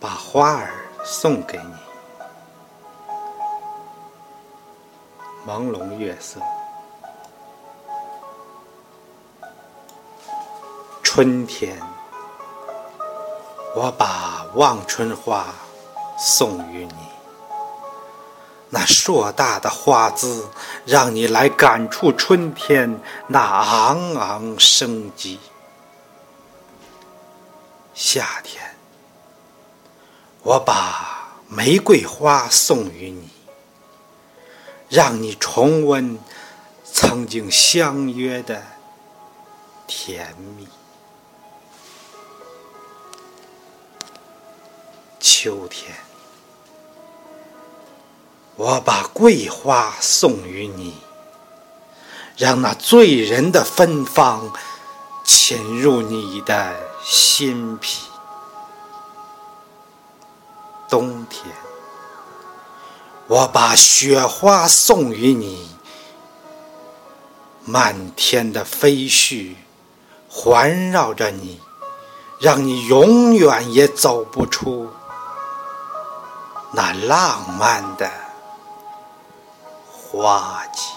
把花儿送给你。朦胧月色，春天，我把望春花送与你。那硕大的花姿，让你来感触春天那昂昂生机。夏天，我把玫瑰花送与你，让你重温曾经相约的甜蜜。秋天。我把桂花送与你，让那醉人的芬芳侵入你的心脾。冬天，我把雪花送与你，漫天的飞絮环绕着你，让你永远也走不出那浪漫的。花季。